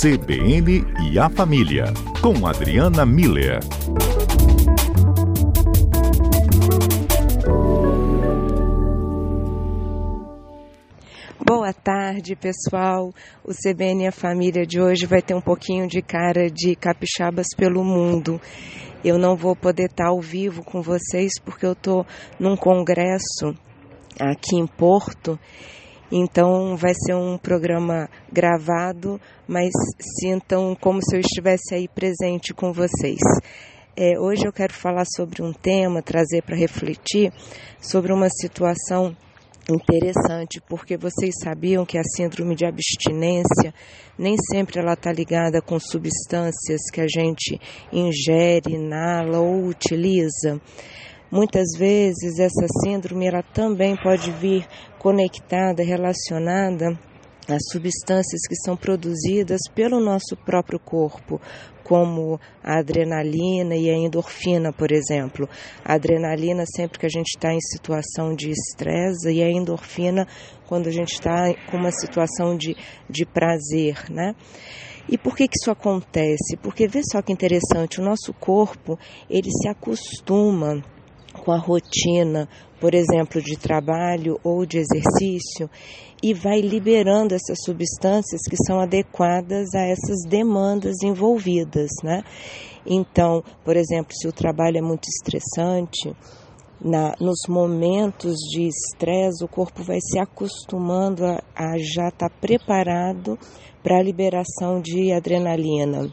CBN e a Família, com Adriana Miller. Boa tarde, pessoal. O CBN e a Família de hoje vai ter um pouquinho de cara de capixabas pelo mundo. Eu não vou poder estar ao vivo com vocês porque eu estou num congresso aqui em Porto então vai ser um programa gravado, mas sintam como se eu estivesse aí presente com vocês. É, hoje eu quero falar sobre um tema, trazer para refletir sobre uma situação interessante, porque vocês sabiam que a síndrome de abstinência nem sempre ela está ligada com substâncias que a gente ingere, inala ou utiliza. Muitas vezes essa síndrome ela também pode vir conectada, relacionada às substâncias que são produzidas pelo nosso próprio corpo, como a adrenalina e a endorfina, por exemplo. A adrenalina sempre que a gente está em situação de estresse e a endorfina quando a gente está com uma situação de, de prazer, né? E por que, que isso acontece? Porque vê só que interessante, o nosso corpo ele se acostuma com a rotina, por exemplo, de trabalho ou de exercício, e vai liberando essas substâncias que são adequadas a essas demandas envolvidas, né? Então, por exemplo, se o trabalho é muito estressante, na, nos momentos de estresse, o corpo vai se acostumando a, a já estar tá preparado para a liberação de adrenalina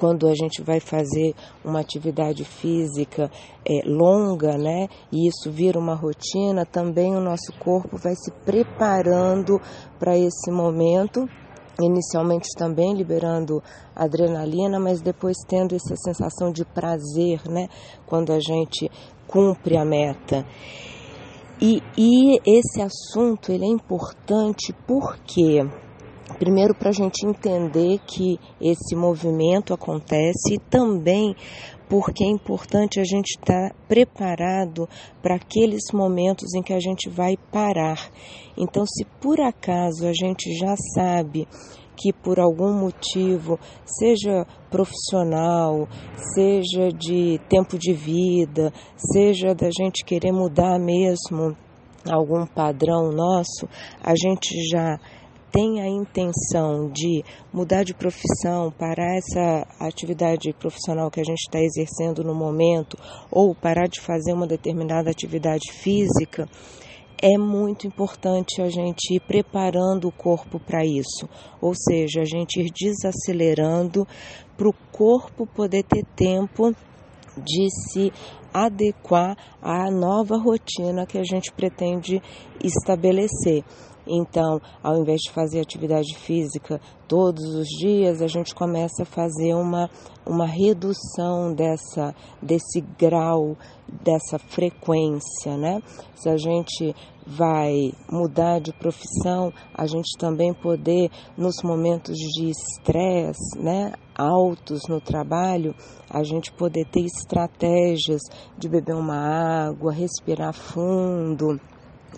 quando a gente vai fazer uma atividade física é, longa, né, e isso vira uma rotina, também o nosso corpo vai se preparando para esse momento inicialmente também liberando adrenalina, mas depois tendo essa sensação de prazer, né, quando a gente cumpre a meta. E, e esse assunto ele é importante porque Primeiro, para a gente entender que esse movimento acontece e também porque é importante a gente estar tá preparado para aqueles momentos em que a gente vai parar. Então, se por acaso a gente já sabe que por algum motivo, seja profissional, seja de tempo de vida, seja da gente querer mudar mesmo algum padrão nosso, a gente já tem a intenção de mudar de profissão, parar essa atividade profissional que a gente está exercendo no momento, ou parar de fazer uma determinada atividade física, é muito importante a gente ir preparando o corpo para isso, ou seja, a gente ir desacelerando para o corpo poder ter tempo de se adequar à nova rotina que a gente pretende estabelecer. Então, ao invés de fazer atividade física todos os dias, a gente começa a fazer uma, uma redução dessa, desse grau, dessa frequência, né? Se a gente vai mudar de profissão, a gente também poder, nos momentos de estresse, né? altos no trabalho, a gente poder ter estratégias de beber uma água, respirar fundo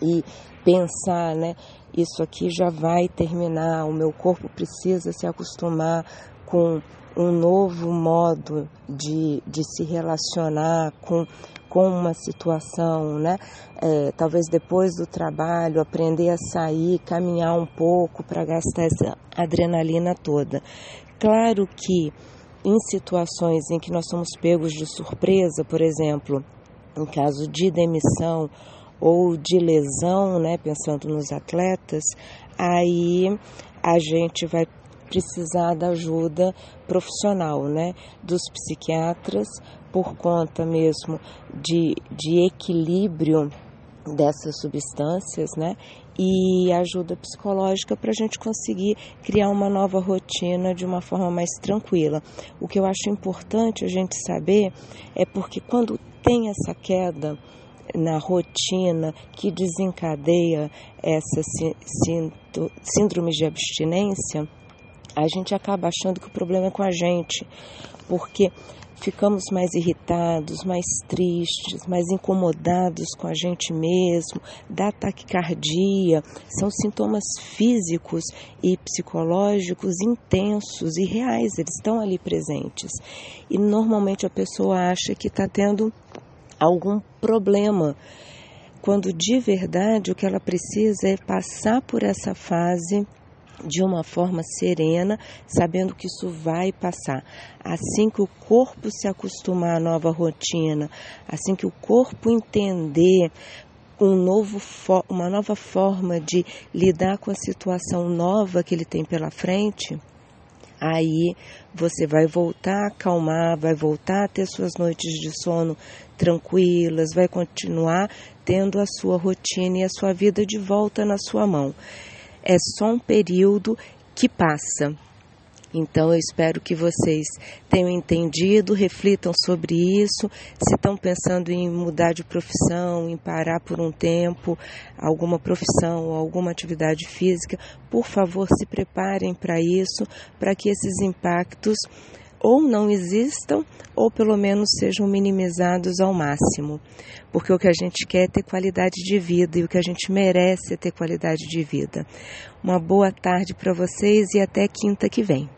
e pensar, né? Isso aqui já vai terminar, o meu corpo precisa se acostumar com um novo modo de, de se relacionar com, com uma situação, né? É, talvez depois do trabalho, aprender a sair, caminhar um pouco para gastar essa adrenalina toda. Claro que em situações em que nós somos pegos de surpresa, por exemplo, em caso de demissão ou de lesão, né, pensando nos atletas, aí a gente vai precisar da ajuda profissional, né, dos psiquiatras, por conta mesmo de, de equilíbrio dessas substâncias, né, e ajuda psicológica para a gente conseguir criar uma nova rotina de uma forma mais tranquila. O que eu acho importante a gente saber é porque quando tem essa queda, na rotina que desencadeia essa síndrome de abstinência, a gente acaba achando que o problema é com a gente, porque ficamos mais irritados, mais tristes, mais incomodados com a gente mesmo, da taquicardia, são sintomas físicos e psicológicos intensos e reais, eles estão ali presentes. E normalmente a pessoa acha que está tendo algum problema, quando de verdade o que ela precisa é passar por essa fase de uma forma serena, sabendo que isso vai passar. Assim que o corpo se acostumar à nova rotina, assim que o corpo entender um novo, uma nova forma de lidar com a situação nova que ele tem pela frente, aí você vai voltar a acalmar, vai voltar a ter suas noites de sono tranquilas, vai continuar tendo a sua rotina e a sua vida de volta na sua mão é só um período que passa. Então eu espero que vocês tenham entendido, reflitam sobre isso. Se estão pensando em mudar de profissão, em parar por um tempo, alguma profissão ou alguma atividade física, por favor se preparem para isso, para que esses impactos ou não existam ou pelo menos sejam minimizados ao máximo. Porque o que a gente quer é ter qualidade de vida e o que a gente merece é ter qualidade de vida. Uma boa tarde para vocês e até quinta que vem.